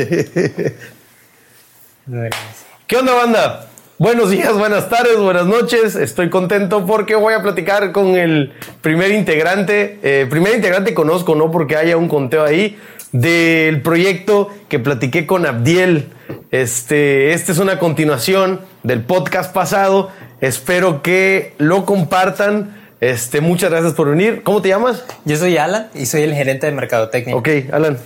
¿Qué onda, banda? Buenos días, buenas tardes, buenas noches. Estoy contento porque voy a platicar con el primer integrante. Eh, primer integrante conozco, no porque haya un conteo ahí, del proyecto que platiqué con Abdiel. Este, este es una continuación del podcast pasado. Espero que lo compartan. Este, muchas gracias por venir. ¿Cómo te llamas? Yo soy Alan y soy el gerente de mercadotecnia. Ok, Alan.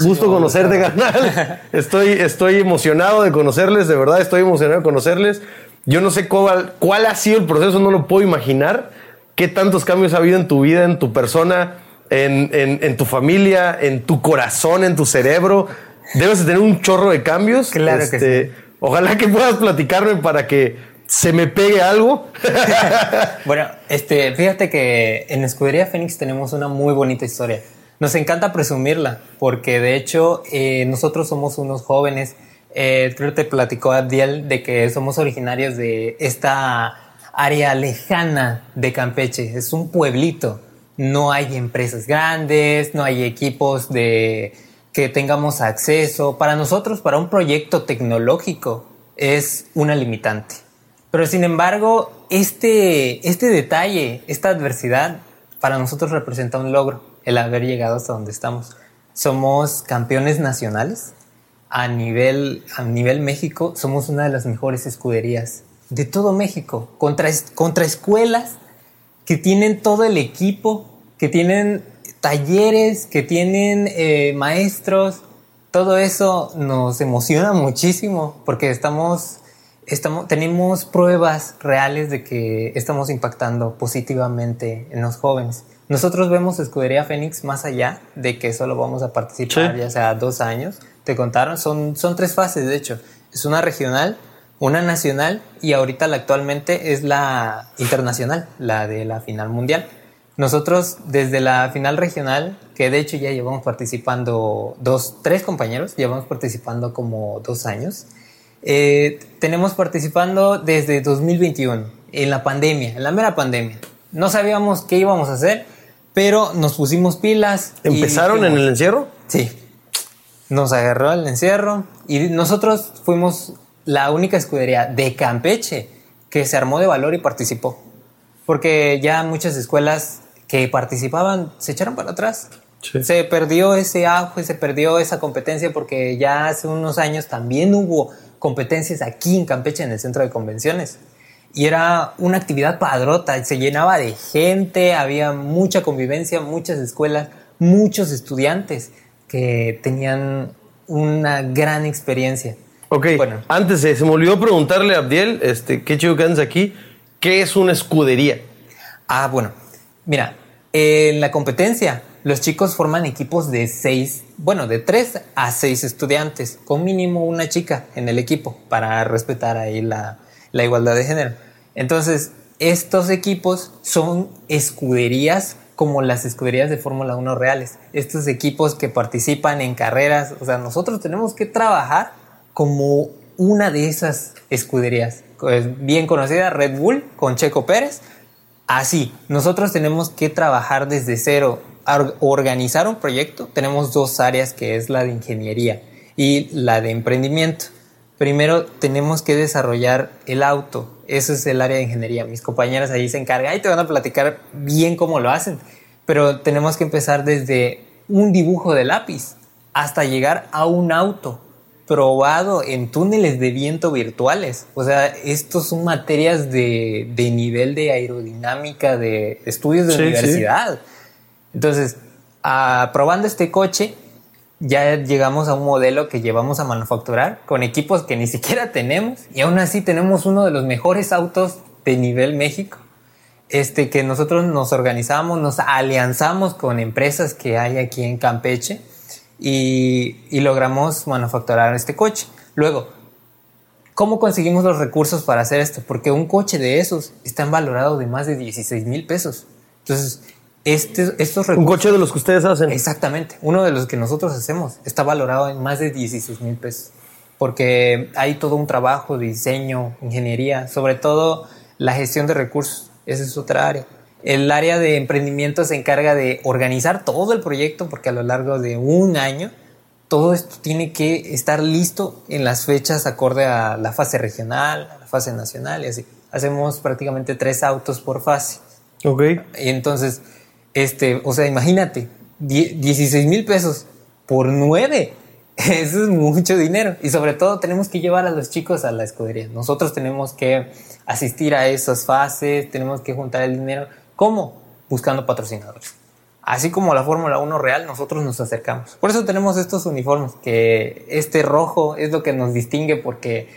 Gusto conocerte, canal. Estoy, estoy emocionado de conocerles, de verdad estoy emocionado de conocerles. Yo no sé cuál, cuál ha sido el proceso, no lo puedo imaginar. ¿Qué tantos cambios ha habido en tu vida, en tu persona, en, en, tu familia, en tu corazón, en tu cerebro? Debes de tener un chorro de cambios. Claro que este, sí. Ojalá que puedas platicarme para que se me pegue algo. bueno, este, fíjate que en Escudería Fénix tenemos una muy bonita historia. Nos encanta presumirla, porque de hecho eh, nosotros somos unos jóvenes. Eh, creo que te platicó Abdiel de que somos originarios de esta área lejana de Campeche. Es un pueblito. No hay empresas grandes, no hay equipos de que tengamos acceso. Para nosotros, para un proyecto tecnológico, es una limitante. Pero sin embargo, este, este detalle, esta adversidad, para nosotros representa un logro el haber llegado hasta donde estamos. Somos campeones nacionales. A nivel, a nivel México, somos una de las mejores escuderías de todo México. Contra, contra escuelas que tienen todo el equipo, que tienen talleres, que tienen eh, maestros. Todo eso nos emociona muchísimo porque estamos, estamos, tenemos pruebas reales de que estamos impactando positivamente en los jóvenes. Nosotros vemos Escudería Fénix más allá de que solo vamos a participar ya sea dos años. Te contaron, son, son tres fases de hecho. Es una regional, una nacional y ahorita la actualmente es la internacional, la de la final mundial. Nosotros desde la final regional, que de hecho ya llevamos participando dos, tres compañeros, llevamos participando como dos años, eh, tenemos participando desde 2021, en la pandemia, en la mera pandemia. No sabíamos qué íbamos a hacer, pero nos pusimos pilas. ¿Empezaron en el encierro? Sí. Nos agarró el encierro y nosotros fuimos la única escudería de Campeche que se armó de valor y participó. Porque ya muchas escuelas que participaban se echaron para atrás. Se perdió ese auge, se perdió esa competencia porque ya hace unos años también hubo competencias aquí en Campeche en el centro de convenciones y era una actividad padrota, se llenaba de gente, había mucha convivencia, muchas escuelas, muchos estudiantes que tenían una gran experiencia. Ok, bueno. antes se me olvidó preguntarle a Abdiel, este, qué chido que andas aquí, ¿qué es una escudería? Ah, bueno, mira, en la competencia los chicos forman equipos de seis, bueno, de tres a seis estudiantes, con mínimo una chica en el equipo para respetar ahí la, la igualdad de género. Entonces, estos equipos son escuderías como las escuderías de Fórmula 1 reales. Estos equipos que participan en carreras, o sea, nosotros tenemos que trabajar como una de esas escuderías. Bien conocida Red Bull con Checo Pérez. Así, nosotros tenemos que trabajar desde cero, organizar un proyecto. Tenemos dos áreas que es la de ingeniería y la de emprendimiento. Primero tenemos que desarrollar el auto, eso es el área de ingeniería. Mis compañeras ahí se encargan y te van a platicar bien cómo lo hacen. Pero tenemos que empezar desde un dibujo de lápiz hasta llegar a un auto probado en túneles de viento virtuales. O sea, estos son materias de, nivel de aerodinámica, de estudios de universidad. Entonces, probando este coche, ya llegamos a un modelo que llevamos a manufacturar con equipos que ni siquiera tenemos y aún así tenemos uno de los mejores autos de nivel México. Este que nosotros nos organizamos, nos alianzamos con empresas que hay aquí en Campeche y, y logramos manufacturar este coche. Luego, ¿cómo conseguimos los recursos para hacer esto? Porque un coche de esos está valorado de más de 16 mil pesos. Entonces, este, estos Un coche de los que ustedes hacen. Exactamente. Uno de los que nosotros hacemos está valorado en más de 16 mil pesos. Porque hay todo un trabajo de diseño, ingeniería, sobre todo la gestión de recursos. Esa es otra área. El área de emprendimiento se encarga de organizar todo el proyecto porque a lo largo de un año todo esto tiene que estar listo en las fechas acorde a la fase regional, a la fase nacional y así. Hacemos prácticamente tres autos por fase. Ok. Y entonces, este, o sea, imagínate, 16 mil pesos por nueve. Eso es mucho dinero. Y sobre todo tenemos que llevar a los chicos a la escudería. Nosotros tenemos que asistir a esas fases, tenemos que juntar el dinero. ¿Cómo? Buscando patrocinadores. Así como la Fórmula 1 real, nosotros nos acercamos. Por eso tenemos estos uniformes, que este rojo es lo que nos distingue porque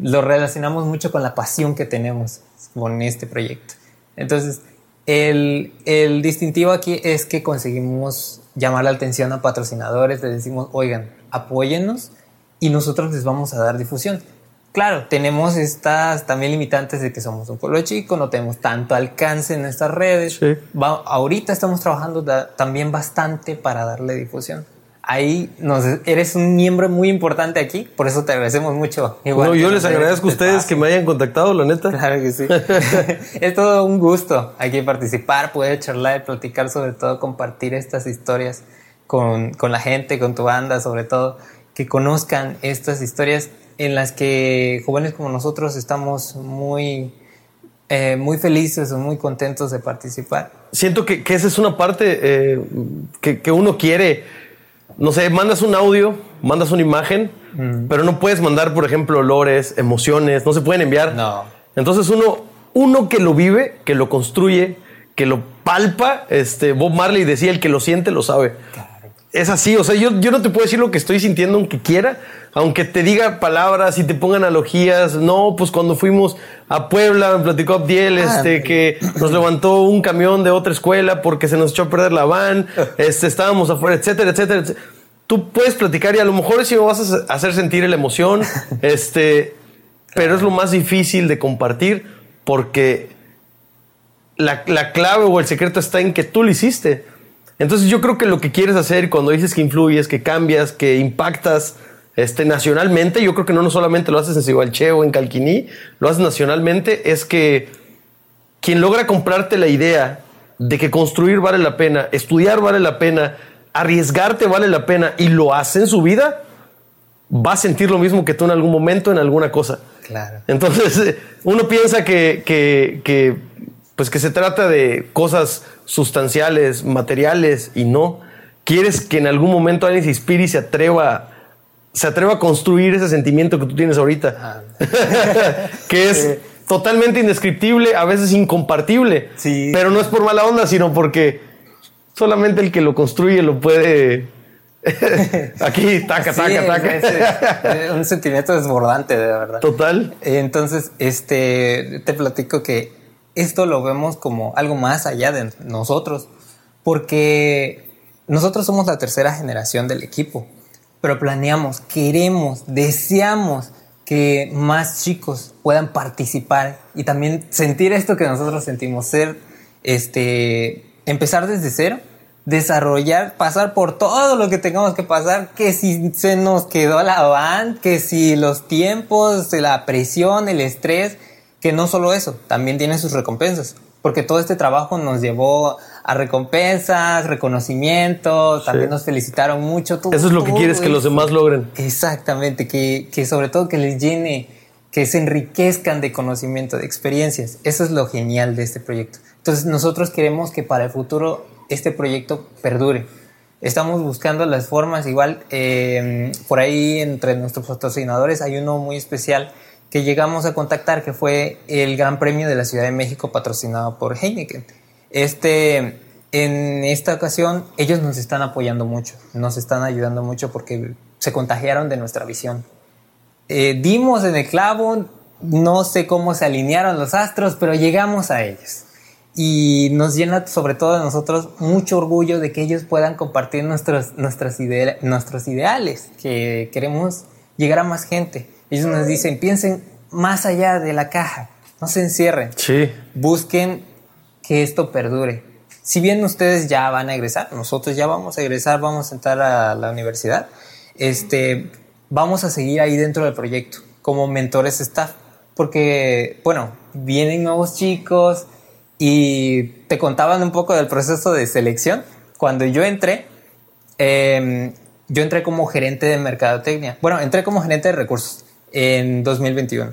lo relacionamos mucho con la pasión que tenemos con este proyecto. Entonces, el, el distintivo aquí es que conseguimos llamar la atención a patrocinadores, les decimos, oigan, apóyennos y nosotros les vamos a dar difusión. Claro, tenemos estas también limitantes de que somos un pueblo chico, no tenemos tanto alcance en nuestras redes. ahorita estamos trabajando también bastante para darle difusión. Ahí nos, eres un miembro muy importante aquí, por eso te agradecemos mucho. Igual yo les agradezco a ustedes que me hayan contactado, la neta. Claro que sí. es todo un gusto aquí participar, poder charlar platicar, sobre todo compartir estas historias con, con la gente, con tu banda, sobre todo, que conozcan estas historias en las que jóvenes como nosotros estamos muy, eh, muy felices o muy contentos de participar. Siento que, que esa es una parte eh, que, que, uno quiere, no sé, mandas un audio, mandas una imagen, mm. pero no puedes mandar, por ejemplo, olores, emociones, no se pueden enviar. No. Entonces uno, uno que lo vive, que lo construye, que lo palpa, este, Bob Marley decía, el que lo siente lo sabe. Es así, o sea, yo, yo no te puedo decir lo que estoy sintiendo aunque quiera, aunque te diga palabras y te ponga analogías, no, pues cuando fuimos a Puebla, me platicó Abdiel, ah, este, que nos levantó un camión de otra escuela porque se nos echó a perder la van, este, estábamos afuera, etcétera, etcétera, Tú puedes platicar y a lo mejor sí me vas a hacer sentir la emoción, este, pero es lo más difícil de compartir porque la, la clave o el secreto está en que tú lo hiciste. Entonces yo creo que lo que quieres hacer cuando dices que influyes, que cambias, que impactas, este, nacionalmente, yo creo que no, no solamente lo haces en Sigualche o en Calquiní, lo haces nacionalmente, es que quien logra comprarte la idea de que construir vale la pena, estudiar vale la pena, arriesgarte vale la pena y lo hace en su vida, va a sentir lo mismo que tú en algún momento en alguna cosa. Claro. Entonces, uno piensa que, que, que, pues que se trata de cosas sustanciales, materiales, y no. Quieres que en algún momento alguien se inspire y se atreva se atreva a construir ese sentimiento que tú tienes ahorita, ah. que es totalmente indescriptible, a veces incompartible, sí. pero no es por mala onda, sino porque solamente el que lo construye lo puede... Aquí, taca, taca, taca. un sentimiento desbordante, de verdad. Total. Entonces, este, te platico que esto lo vemos como algo más allá de nosotros, porque nosotros somos la tercera generación del equipo pero planeamos, queremos, deseamos que más chicos puedan participar y también sentir esto que nosotros sentimos, ser, este, empezar desde cero, desarrollar, pasar por todo lo que tengamos que pasar, que si se nos quedó la van, que si los tiempos, la presión, el estrés, que no solo eso, también tiene sus recompensas, porque todo este trabajo nos llevó a recompensas, reconocimientos, también nos felicitaron mucho. Eso es lo que quieres que los demás logren. Exactamente, que, que sobre todo que les llene, que se enriquezcan de conocimiento, de experiencias. Eso es lo genial de este proyecto. Entonces nosotros queremos que para el futuro este proyecto perdure. Estamos buscando las formas, igual eh, por ahí entre nuestros patrocinadores hay uno muy especial que llegamos a contactar que fue el Gran Premio de la Ciudad de México patrocinado por Heineken este, en esta ocasión ellos nos están apoyando mucho, nos están ayudando mucho porque se contagiaron de nuestra visión. Eh, dimos en el clavo, no sé cómo se alinearon los astros, pero llegamos a ellos. Y nos llena sobre todo a nosotros mucho orgullo de que ellos puedan compartir nuestros, nuestros ideales, que queremos llegar a más gente. Ellos nos dicen, piensen más allá de la caja, no se encierren. Sí. Busquen que esto perdure. Si bien ustedes ya van a egresar, nosotros ya vamos a egresar, vamos a entrar a la universidad, este, vamos a seguir ahí dentro del proyecto como mentores staff, porque, bueno, vienen nuevos chicos y te contaban un poco del proceso de selección. Cuando yo entré, em, yo entré como gerente de mercadotecnia. Bueno, entré como gerente de recursos en 2021.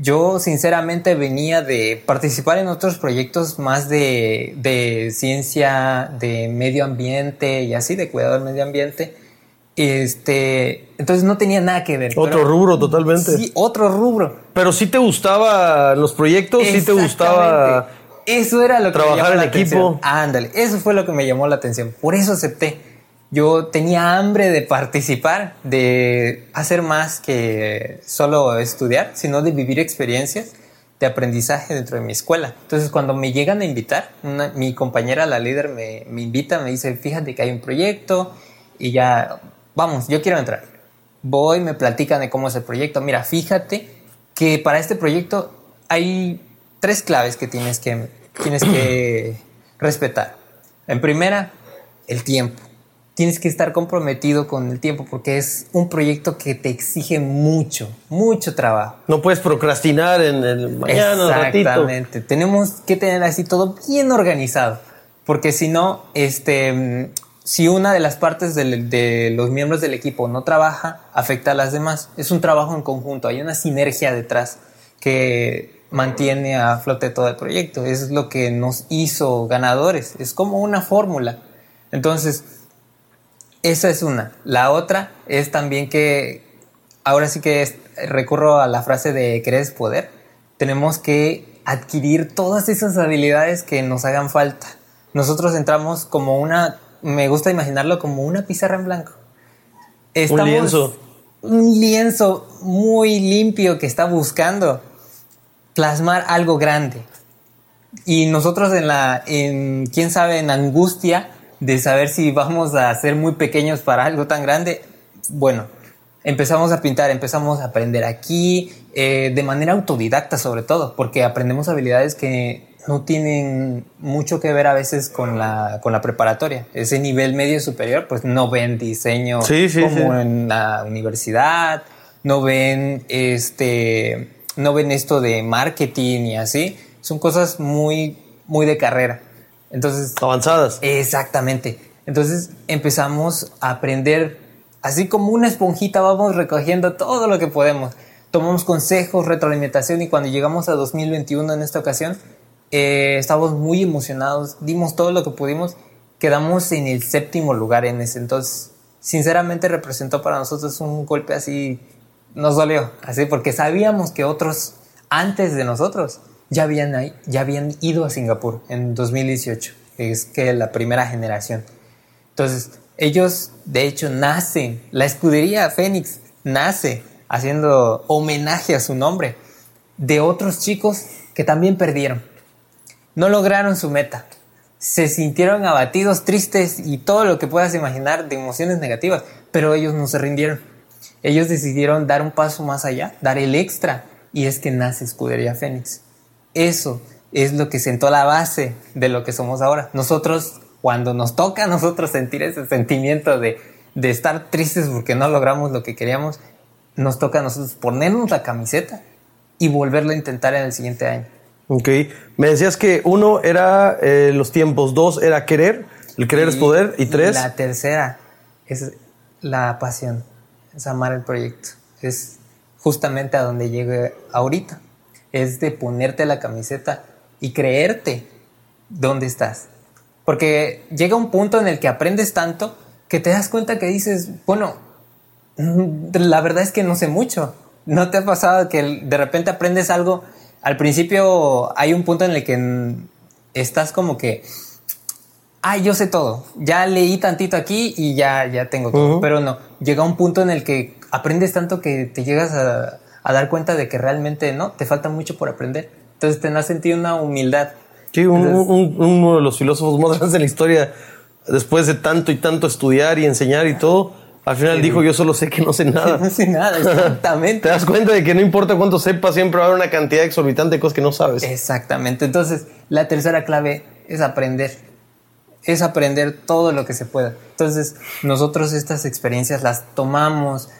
Yo sinceramente venía de participar en otros proyectos más de, de ciencia, de medio ambiente y así, de cuidado del medio ambiente. Este, entonces no tenía nada que ver. Otro rubro totalmente. Sí, otro rubro. Pero sí te gustaban los proyectos, sí te gustaba eso era lo que trabajar en equipo. Ándale, eso fue lo que me llamó la atención. Por eso acepté. Yo tenía hambre de participar, de hacer más que solo estudiar, sino de vivir experiencias de aprendizaje dentro de mi escuela. Entonces, cuando me llegan a invitar, mi compañera, la líder, me, me invita, me dice, fíjate que hay un proyecto y ya, vamos, yo quiero entrar. Voy, me platican de cómo es el proyecto. Mira, fíjate que para este proyecto hay tres claves que tienes que, tienes que respetar. En primera, el tiempo tienes que estar comprometido con el tiempo porque es un proyecto que te exige mucho, mucho trabajo. No puedes procrastinar en el mañana, Exactamente. Tenemos que tener así todo bien organizado, porque si no, este, si una de las partes de, los miembros del equipo no trabaja, afecta a las demás. Es un trabajo en conjunto, hay una sinergia detrás que mantiene a flote todo el proyecto. Es lo que nos hizo ganadores. Es como una fórmula. Entonces, esa es una. La otra es también que ahora sí que recurro a la frase de crees poder. Tenemos que adquirir todas esas habilidades que nos hagan falta. Nosotros entramos como una, me gusta imaginarlo como una pizarra en blanco. un lienzo. Un lienzo muy limpio que está buscando plasmar algo grande. Y nosotros en la, en, quién sabe, en angustia, de saber si vamos a ser muy pequeños para algo tan grande, bueno, empezamos a pintar, empezamos a aprender aquí, eh, de manera autodidacta sobre todo, porque aprendemos habilidades que no tienen mucho que ver a veces con la, con la preparatoria. Ese nivel medio superior, pues no ven diseño como en la universidad, no ven este no ven esto de marketing y así. Son cosas muy, muy de carrera. Entonces. Avanzadas. Exactamente. Entonces empezamos a aprender, así como una esponjita, vamos recogiendo todo lo que podemos. Tomamos consejos, retroalimentación y cuando llegamos a 2021 en esta ocasión, eh, estábamos muy emocionados, dimos todo lo que pudimos, quedamos en el séptimo lugar en ese entonces. Sinceramente representó para nosotros un golpe así, nos dolió, así porque sabíamos que otros antes de nosotros ya habían, ya habían ido a Singapur en 2018, es que la primera generación. Entonces, ellos de hecho nacen, la escudería Fénix nace haciendo homenaje a su nombre de otros chicos que también perdieron. No lograron su meta. Se sintieron abatidos, tristes y todo lo que puedas imaginar de emociones negativas, pero ellos no se rindieron. Ellos decidieron dar un paso más allá, dar el extra, y es que nace Escudería Fénix. Eso es lo que sentó la base de lo que somos ahora. Nosotros, cuando nos toca a nosotros sentir ese sentimiento de, de estar tristes porque no logramos lo que queríamos, nos toca a nosotros ponernos la camiseta y volverlo a intentar en el siguiente año. Ok, me decías que uno era eh, los tiempos, dos era querer, el querer es poder, y tres... La tercera es la pasión, es amar el proyecto, es justamente a donde llegue ahorita es de ponerte la camiseta y creerte dónde estás. Porque llega un punto en el que aprendes tanto que te das cuenta que dices, bueno, mm, la verdad es que no sé mucho. ¿No te ha pasado que de repente aprendes algo? Al principio hay un punto en el que estás como que, ay, yo sé todo. Ya leí tantito aquí y ya, ya tengo todo. Pero no, llega un punto en el que aprendes tanto que te llegas a, a dar cuenta de que realmente no, te falta mucho por aprender. Entonces te has sentido una humildad. Sí, uno de los filósofos más grandes de la historia, después de tanto y tanto estudiar y enseñar y todo, al final dijo, yo solo sé que no sé nada. no sé nada, exactamente. Te das cuenta de que no importa cuánto sepas, siempre va a haber una cantidad exorbitante de cosas que no sabes. Exactamente. Entonces, la tercera clave es aprender. Es aprender todo lo que se pueda. Entonces, nosotros estas experiencias las tomamos,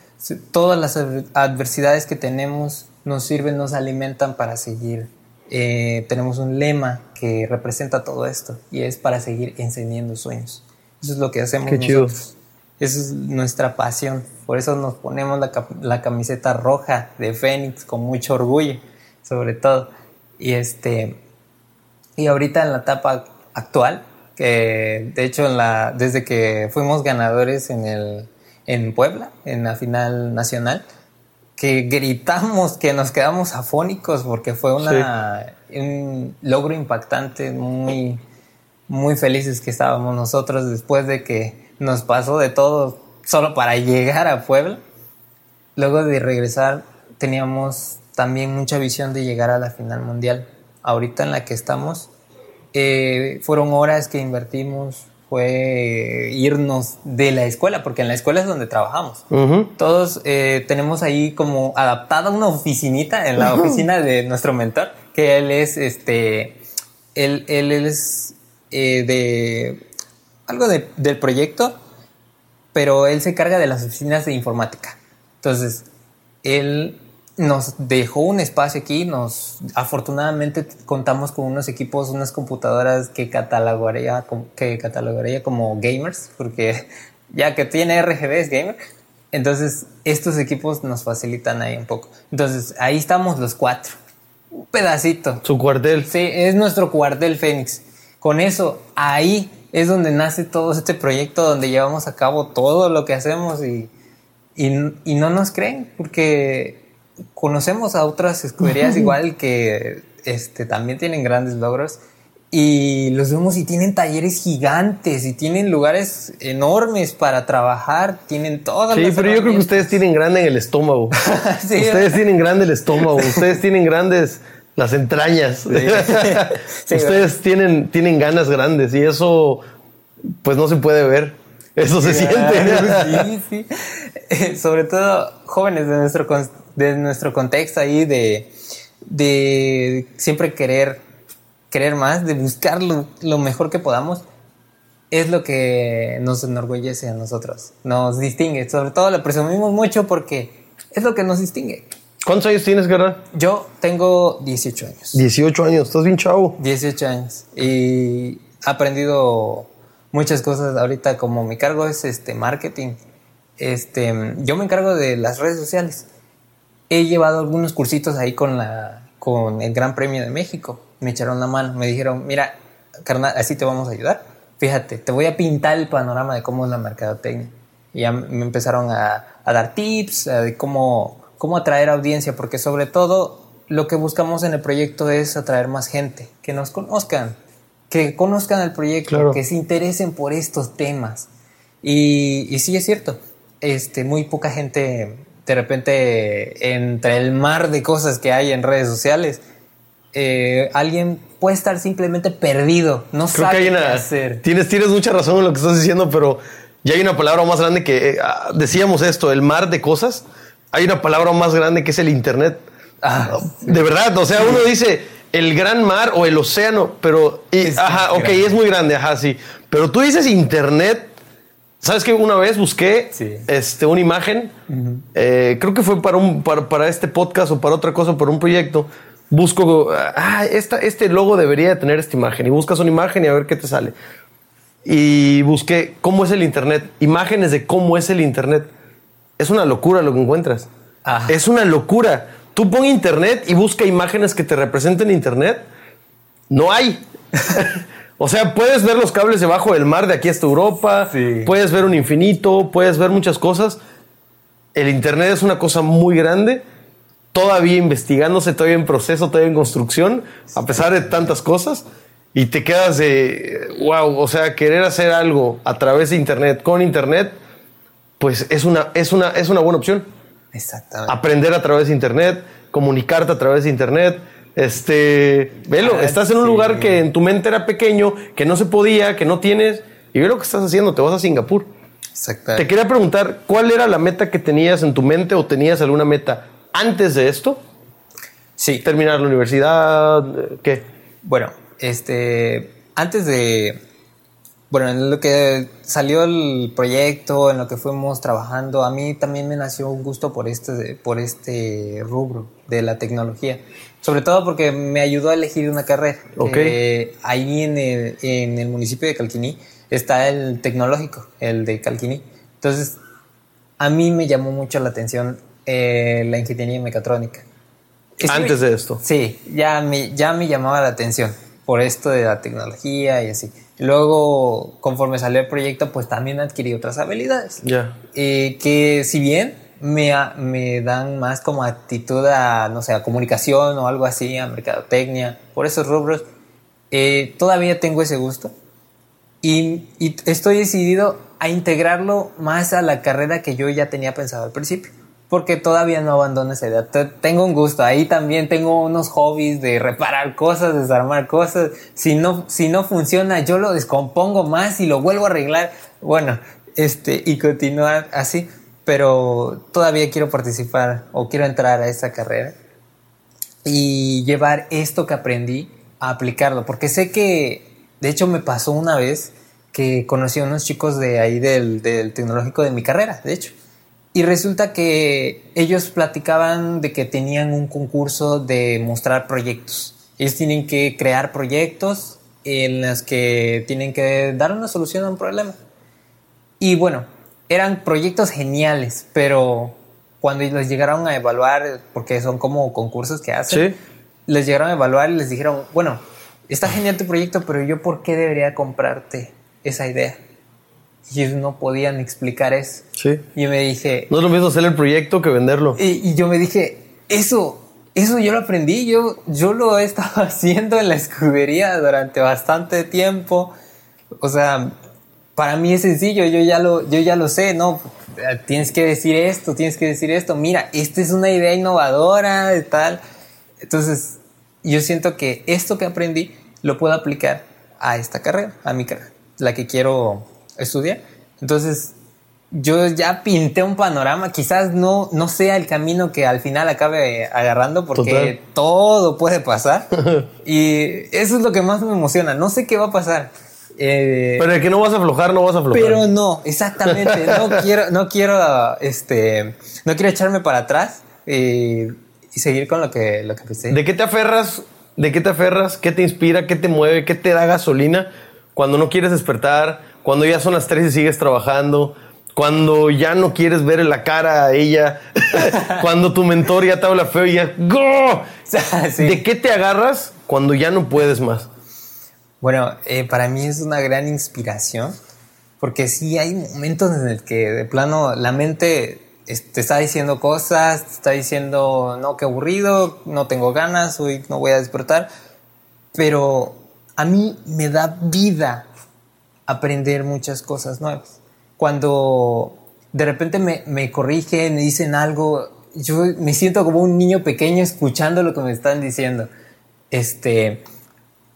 todas las adversidades que tenemos nos sirven, nos alimentan para seguir. Eh, tenemos un lema que representa todo esto y es para seguir encendiendo sueños. Eso es lo que hacemos Qué nosotros. es nuestra pasión. Por eso nos ponemos la, la camiseta roja de Fénix con mucho orgullo, sobre todo. Y este y ahorita en la etapa actual, que de hecho en la, desde que fuimos ganadores en, el, en Puebla, en la final nacional, que gritamos, que nos quedamos afónicos porque fue una, un logro impactante, muy, muy felices que estábamos nosotros después de que nos pasó de todo solo para llegar a Puebla. Luego de regresar teníamos también mucha visión de llegar a la final mundial ahorita en la que estamos, eh, fueron horas que invertimos, fue irnos de la escuela, porque en la escuela es donde trabajamos. Todos eh, tenemos ahí como adaptada una oficinita en la oficina de nuestro mentor, que él es, este, él, él es eh, de algo del proyecto, pero él se carga de las oficinas de informática. Entonces, él nos dejó un espacio aquí, nos afortunadamente contamos con unos equipos, unas computadoras que catalogaría, que catalogaría como gamers, porque ya que tiene RGB es gamer. Entonces, estos equipos nos facilitan ahí un poco. Entonces, ahí estamos los cuatro. Un pedacito. Su cuartel. Sí, es nuestro cuartel Fénix. Con eso, ahí es donde nace todo este proyecto, donde llevamos a cabo todo lo que hacemos y, y, y no nos creen, porque conocemos a otras escuderías igual que este, también tienen grandes logros y los vemos y tienen talleres gigantes y tienen lugares enormes para trabajar, tienen todas Sí, pero yo creo que ustedes tienen grande en el estómago. ustedes tienen grande el estómago, ustedes tienen grandes las entrañas. ustedes tienen, tienen ganas grandes y eso pues no se puede ver. Eso se siente. Sí, sí. Sobre todo jóvenes de nuestro de nuestro contexto ahí de, de siempre querer, querer más, de buscar lo, mejor que podamos, es lo que nos enorgullece a nosotros, nos distingue. Sobre todo lo presumimos mucho porque es lo que nos distingue. ¿Cuántos años tienes, Guerra? Yo tengo 18 años. 18 años, estás bien chavo. 18 años. Y he aprendido muchas cosas. Ahorita como mi cargo es este marketing, este, yo me encargo de las redes sociales he llevado algunos cursitos ahí con, la, con el Gran Premio de México. Me echaron la mano, me dijeron, mira, carnal, así te vamos a ayudar. Fíjate, te voy a pintar el panorama de cómo es la mercadotecnia. Y ya me empezaron a, dar tips de cómo, cómo atraer audiencia, porque sobre todo lo que buscamos en el proyecto es atraer más gente, que nos conozcan, que conozcan el proyecto, que se interesen por estos temas. Y, y sí es cierto, este, muy poca gente de repente entre el mar de cosas que hay en redes sociales, eh, alguien puede estar simplemente perdido, no sabe qué hacer. Tienes, tienes mucha razón en lo que estás diciendo, pero ya hay una palabra más grande que eh, ah, decíamos esto, el mar de cosas. Hay una palabra más grande que es el internet. Ah, de verdad, o sea, uno dice el gran mar o el océano, pero ajá, ok, es muy grande, ajá, sí. Pero tú dices internet ¿Sabes que una vez busqué este, una imagen? Eh, creo que fue para, un, para, este podcast o para otra cosa, para un proyecto. Busco, ah, esta, este logo debería de tener esta imagen. Y buscas una imagen y a ver qué te sale. Y busqué cómo es el Internet. Imágenes de cómo es el Internet. Es una locura lo que encuentras. Es una locura. Tú pon Internet y busca imágenes que te representen Internet. No hay. O sea, puedes ver los cables debajo del mar de aquí hasta Europa, puedes ver un infinito, puedes ver muchas cosas. El Internet es una cosa muy grande, todavía investigándose, todavía en proceso, todavía en construcción, a pesar de tantas cosas. Y te quedas de, wow, o sea, querer hacer algo a través de Internet, con Internet, pues es una, es una, es una buena opción. Exactamente. Aprender a través de Internet, comunicarte a través de Internet este, velo, ah, estás en un lugar que en tu mente era pequeño, que no se podía, que no tienes, y ve lo que estás haciendo, te vas a Singapur. Te quería preguntar, ¿cuál era la meta que tenías en tu mente o tenías alguna meta antes de esto? Sí. Terminar la universidad, ¿qué? Bueno, este, antes de, bueno, en lo que salió el proyecto, en lo que fuimos trabajando, a mí también me nació un gusto por este, por este rubro de la tecnología. Sobre todo porque me ayudó a elegir una carrera. Okay. ahí en el, en el municipio de Calquiní está el tecnológico, el de Calquiní. Entonces, a mí me llamó mucho la atención eh, la ingeniería mecatrónica. Antes de esto. Sí, ya me, ya me llamaba la atención por esto de la tecnología y así. Luego, conforme salió el proyecto, pues también adquirí otras habilidades. Ya. Eh, que si bien me, me dan más como actitud a, no sé, a comunicación o algo así, a mercadotecnia, por esos rubros, eh, todavía tengo ese gusto. Y, y estoy decidido a integrarlo más a la carrera que yo ya tenía pensado al principio porque todavía no abandono esa idea. Tengo un gusto, ahí también tengo unos hobbies de reparar cosas, desarmar cosas. Si no, si no funciona, yo lo descompongo más y lo vuelvo a arreglar. Bueno, este, y continuar así. Pero todavía quiero participar o quiero entrar a esa carrera y llevar esto que aprendí a aplicarlo. Porque sé que, de hecho, me pasó una vez que conocí a unos chicos de ahí del, del tecnológico de mi carrera, de hecho y resulta que ellos platicaban de que tenían un concurso de mostrar proyectos. Ellos tienen que crear proyectos en los que tienen que dar una solución a un problema. Y bueno, eran proyectos geniales, pero cuando les llegaron a evaluar, porque son como concursos que hacen, les llegaron a evaluar y les dijeron, bueno, está genial tu proyecto, pero yo por qué debería comprarte esa idea? Y ellos no podían explicar eso. Sí. Y me dije... No es lo mismo hacer el proyecto que venderlo. Y, yo me dije, eso, eso yo lo aprendí, yo, yo lo he estado haciendo en la escudería durante bastante tiempo. O sea, para mí es sencillo, yo ya lo, yo ya lo sé, ¿no? Tienes que decir esto, tienes que decir esto. Mira, esta es una idea innovadora y tal. Entonces, yo siento que esto que aprendí lo puedo aplicar a esta carrera, a mi carrera, la que quiero estudié. Entonces, yo ya pinté un panorama, quizás no, no sea el camino que al final acabe agarrando porque todo puede pasar. y eso es lo que más me emociona. No sé qué va a pasar. Eh, pero de que no vas a aflojar, no vas a aflojar. Pero no, exactamente. no quiero, no quiero, este, no quiero echarme para atrás eh, y seguir con lo que, lo que pensé. ¿De qué te aferras? ¿De qué te aferras? ¿Qué te inspira? ¿Qué te mueve? ¿Qué te da gasolina cuando no quieres despertar? Cuando ya son las tres y sigues trabajando, cuando ya no quieres ver la cara a ella, cuando tu mentor ya te habla feo y ya ¡Go! ¿De qué te agarras cuando ya no puedes más? Bueno, eh, para mí es una gran inspiración, porque sí hay momentos en el que de plano la mente te está diciendo cosas, te está diciendo, no, qué aburrido, no tengo ganas, hoy no voy a despertar, pero a mí me da vida aprender muchas cosas nuevas. Cuando de repente me, me corrigen, me dicen algo, yo me siento como un niño pequeño escuchando lo que me están diciendo. Este,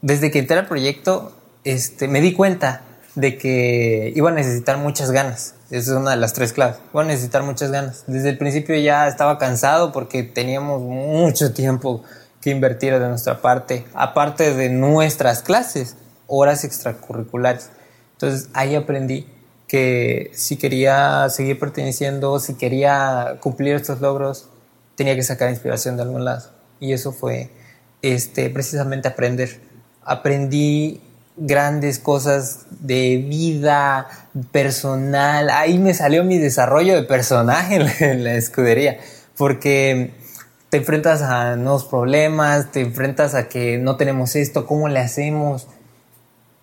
desde que entré al proyecto, este, me di cuenta de que iba a necesitar muchas ganas. Esa es una de las tres claves. Iba a necesitar muchas ganas. Desde el principio ya estaba cansado porque teníamos mucho tiempo que invertir de nuestra parte, aparte de nuestras clases, horas extracurriculares. Entonces ahí aprendí que si quería seguir perteneciendo, si quería cumplir estos logros, tenía que sacar inspiración de algún lado. Y eso fue este, precisamente aprender. Aprendí grandes cosas de vida personal. Ahí me salió mi desarrollo de personaje en la, escudería, porque te enfrentas a nuevos problemas, te enfrentas a que no tenemos esto, ¿cómo le hacemos?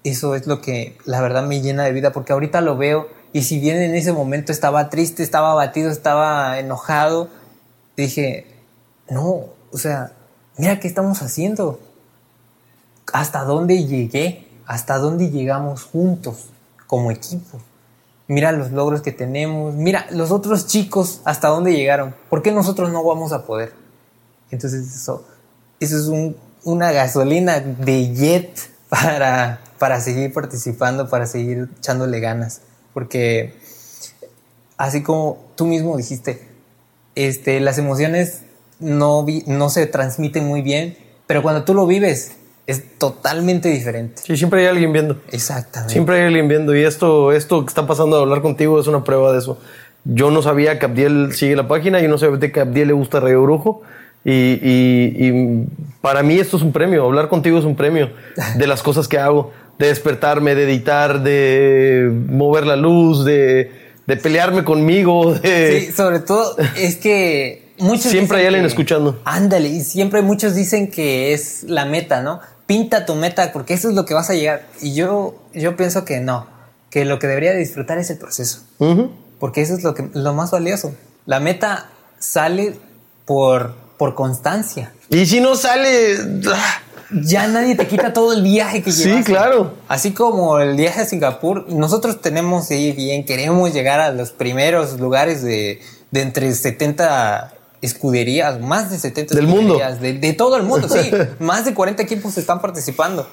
Eso es lo que la verdad me llena de vida, porque ahorita lo veo y si bien en ese momento estaba triste, estaba abatido, estaba enojado, dije, no, o sea, mira qué estamos haciendo, hasta dónde llegué, hasta dónde llegamos juntos como equipo. Mira los logros que tenemos, mira los otros chicos hasta dónde llegaron, ¿por qué nosotros no vamos a poder? Entonces eso, eso es una gasolina de jet para, para seguir participando, para seguir echándole ganas. Porque así como tú mismo dijiste, este, las emociones no, no se transmiten muy bien, pero cuando tú lo vives es totalmente diferente. Sí, siempre hay alguien viendo. Exactamente. Siempre hay alguien viendo y esto, esto que está pasando a hablar contigo es una prueba de eso. Yo no sabía que Abdiel sigue la página, yo no sabía que a Abdiel le gusta Radio Brujo. Y, y, para mí esto es un premio, hablar contigo es un premio de las cosas que hago de despertarme, de editar, de mover la luz, de, de pelearme conmigo. De... Sí, sobre todo es que muchos. Siempre hay alguien escuchando. Ándale, y siempre muchos dicen que es la meta, ¿no? Pinta tu meta porque eso es lo que vas a llegar. Y yo, yo pienso que no, que lo que debería disfrutar es el proceso. Porque eso es lo, que, lo más valioso. La meta sale por, por constancia. Y si no sale. Ah, ya nadie te quita todo el viaje que llevas. Sí, claro. Así como el viaje a Singapur, nosotros tenemos ir bien, queremos llegar a los primeros lugares de, de entre 70 escuderías, más de 70 del escuderías, mundo. De, de, todo el mundo, sí. más de 40 equipos están participando.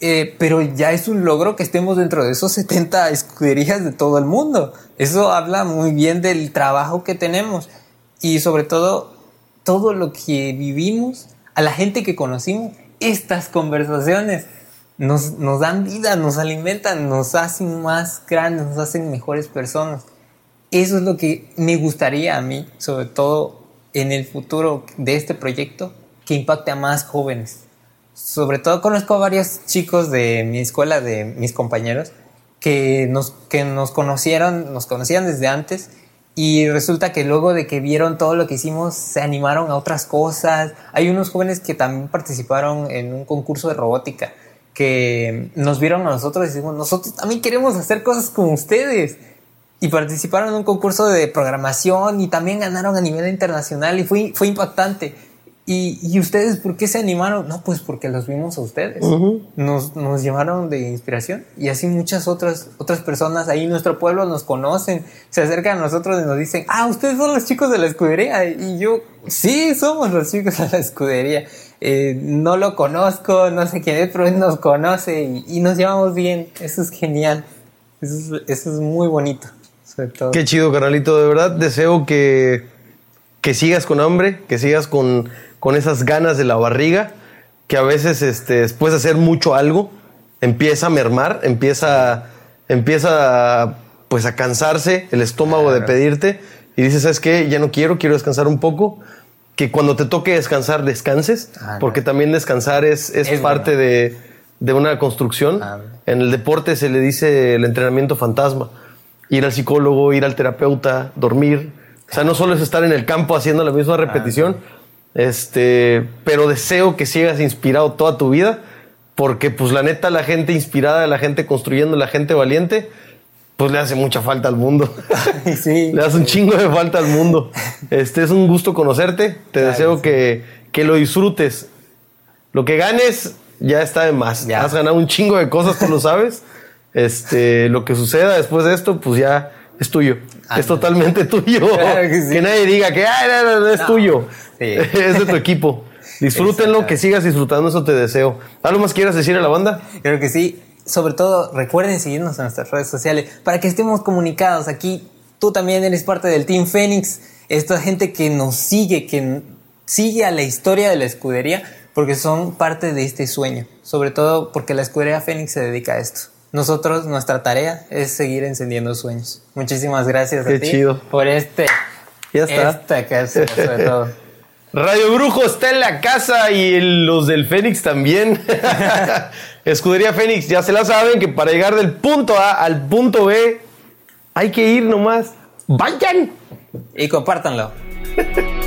Eh, pero ya es un logro que estemos dentro de esos 70 escuderías de todo el mundo. Eso habla muy bien del trabajo que tenemos y sobre todo todo lo que vivimos, a la gente que conocimos estas conversaciones nos, dan vida, nos alimentan, nos hacen más grandes, nos hacen mejores personas. Eso es lo que me gustaría a mí, sobre todo en el futuro de este proyecto, que impacte a más jóvenes. Sobre todo conozco a varios chicos de mi escuela, de mis compañeros, que nos, que nos conocieron, nos conocían desde antes y resulta que luego de que vieron todo lo que hicimos, se animaron a otras cosas. Hay unos jóvenes que también participaron en un concurso de robótica, que nos vieron a nosotros y decimos, nosotros también queremos hacer cosas como ustedes. Y participaron en un concurso de programación y también ganaron a nivel internacional y fue, fue impactante. ¿Y, ¿Y, ustedes por qué se animaron? No, pues porque los vimos a ustedes. Uh -huh. nos, nos llevaron de inspiración. Y así muchas otras, otras personas ahí en nuestro pueblo nos conocen, se acercan a nosotros y nos dicen, ah, ustedes son los chicos de la escudería. Y yo, sí, somos los chicos de la escudería. Eh, no lo conozco, no sé quién es, pero él nos conoce y, y nos llevamos bien. Eso es genial. Eso es, eso es muy bonito. Sobre todo. Qué chido, carnalito. De verdad deseo que, que sigas con hambre, que sigas con con esas ganas de la barriga, que a veces este, después de hacer mucho algo, empieza a mermar, empieza, empieza pues a cansarse el estómago claro. de pedirte y dices, ¿sabes qué? Ya no quiero, quiero descansar un poco. Que cuando te toque descansar, descanses, ah, porque no. también descansar es, es, es parte de, de, una construcción. Ah, en el deporte se le dice el entrenamiento fantasma. Ir al psicólogo, ir al terapeuta, dormir. O sea, no solo es estar en el campo haciendo la misma repetición, ah, este, pero deseo que sigas inspirado toda tu vida, porque pues la neta, la gente inspirada, la gente construyendo, la gente valiente, pues le hace mucha falta al mundo. Sí, le hace un chingo de falta al mundo. Este es un gusto conocerte. Te claro, deseo sí. que, que, lo disfrutes. Lo que ganes ya está de más. Ya. Has ganado un chingo de cosas, tú lo sabes. Este, lo que suceda después de esto, pues ya es tuyo. Es totalmente tuyo. Claro que, sí. que, nadie diga que Ay, no, no, no, es tuyo. Sí. es de tu equipo. Disfrútenlo, que sigas disfrutando, eso te deseo. ¿Algo más quieras decir a la banda? Creo que sí. Sobre todo, recuerden seguirnos en nuestras redes sociales para que estemos comunicados. Aquí tú también eres parte del Team Fénix. Esta gente que nos sigue, que sigue a la historia de la escudería, porque son parte de este sueño. Sobre todo porque la escudería Fénix se dedica a esto. Nosotros, nuestra tarea es seguir encendiendo sueños. Muchísimas gracias Qué a ti chido. por este. Ya está. Esta sobre todo. Radio Brujo está en la casa y los del Fénix también. Escudería Fénix, ya se la saben que para llegar del punto A al punto B hay que ir nomás. ¡Vayan! Y compártanlo.